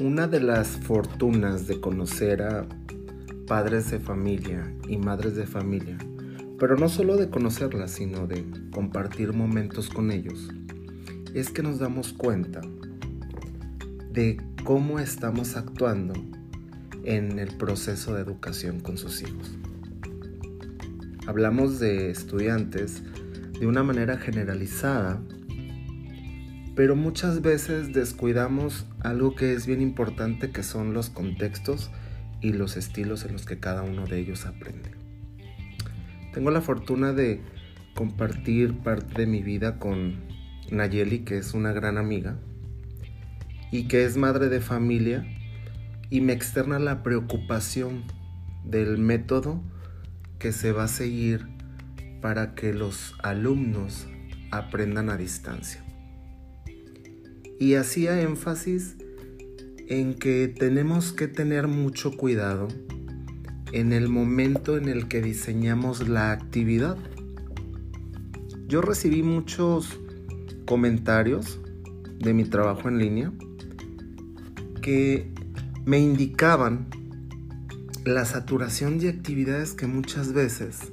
Una de las fortunas de conocer a padres de familia y madres de familia, pero no solo de conocerlas, sino de compartir momentos con ellos, es que nos damos cuenta de cómo estamos actuando en el proceso de educación con sus hijos. Hablamos de estudiantes de una manera generalizada, pero muchas veces descuidamos algo que es bien importante que son los contextos y los estilos en los que cada uno de ellos aprende. Tengo la fortuna de compartir parte de mi vida con Nayeli, que es una gran amiga y que es madre de familia y me externa la preocupación del método que se va a seguir para que los alumnos aprendan a distancia. Y hacía énfasis en que tenemos que tener mucho cuidado en el momento en el que diseñamos la actividad. Yo recibí muchos comentarios de mi trabajo en línea que me indicaban la saturación de actividades que muchas veces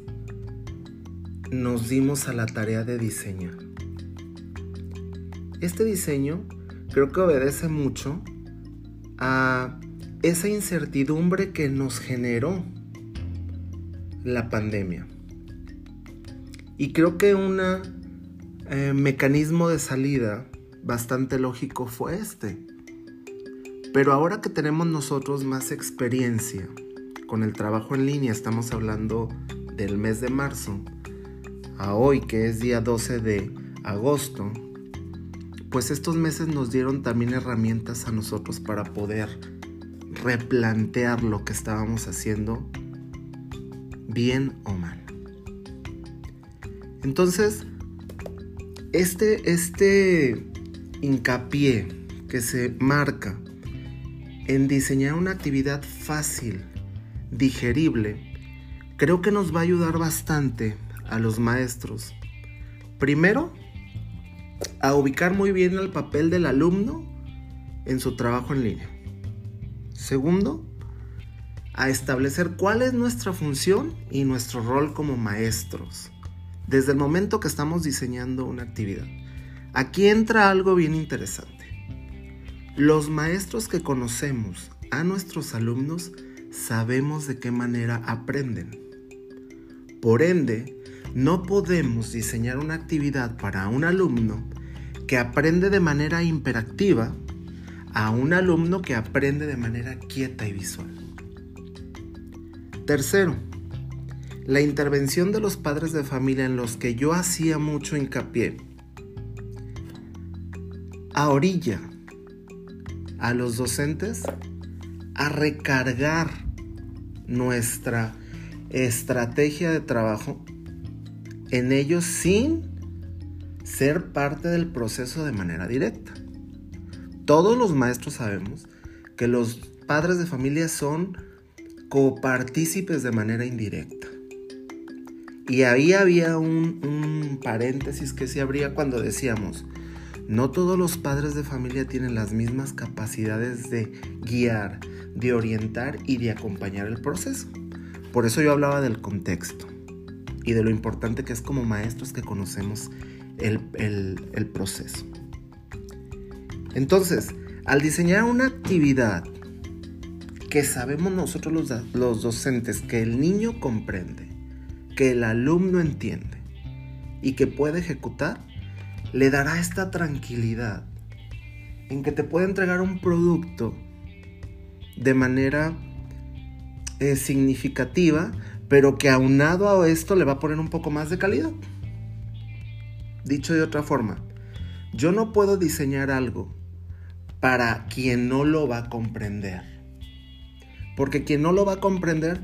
nos dimos a la tarea de diseñar. Este diseño creo que obedece mucho a esa incertidumbre que nos generó la pandemia. Y creo que un eh, mecanismo de salida bastante lógico fue este. Pero ahora que tenemos nosotros más experiencia con el trabajo en línea, estamos hablando del mes de marzo, a hoy que es día 12 de agosto, pues estos meses nos dieron también herramientas a nosotros para poder replantear lo que estábamos haciendo, bien o mal. Entonces, este, este hincapié que se marca en diseñar una actividad fácil, digerible, creo que nos va a ayudar bastante a los maestros. Primero, a ubicar muy bien el papel del alumno en su trabajo en línea. Segundo, a establecer cuál es nuestra función y nuestro rol como maestros, desde el momento que estamos diseñando una actividad. Aquí entra algo bien interesante. Los maestros que conocemos a nuestros alumnos sabemos de qué manera aprenden. Por ende, no podemos diseñar una actividad para un alumno que aprende de manera imperactiva a un alumno que aprende de manera quieta y visual. Tercero, la intervención de los padres de familia en los que yo hacía mucho hincapié a orilla a los docentes a recargar nuestra estrategia de trabajo en ellos sin ser parte del proceso de manera directa. Todos los maestros sabemos que los padres de familia son copartícipes de manera indirecta. Y ahí había un, paréntesis que se abría cuando decíamos, no todos los padres de familia tienen las mismas capacidades de guiar, de orientar y de acompañar el proceso. Por eso yo hablaba del contexto y de lo importante que es como maestros que conocemos el, proceso. Entonces, al diseñar una actividad que sabemos nosotros los, docentes que el niño comprende, que el alumno entiende y que puede ejecutar, le dará esta tranquilidad en que te puede entregar un producto de manera eh, significativa, pero que aunado a esto le va a poner un poco más de calidad. Dicho de otra forma, yo no puedo diseñar algo para quien no lo va a comprender. Porque quien no lo va a comprender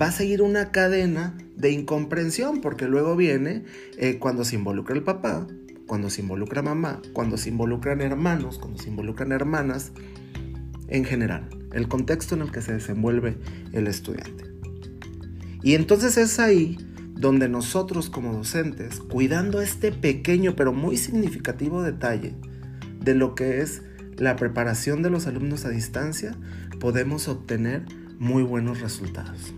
va a seguir una cadena de incomprensión, porque luego viene eh, cuando se involucra el papá, cuando se involucra mamá, cuando se involucran hermanos, cuando se involucran hermanas, en general, el contexto en el que se desenvuelve el estudiante. Y entonces es ahí donde nosotros como docentes, cuidando este pequeño pero muy significativo detalle de lo que es la preparación de los alumnos a distancia, podemos obtener muy buenos resultados.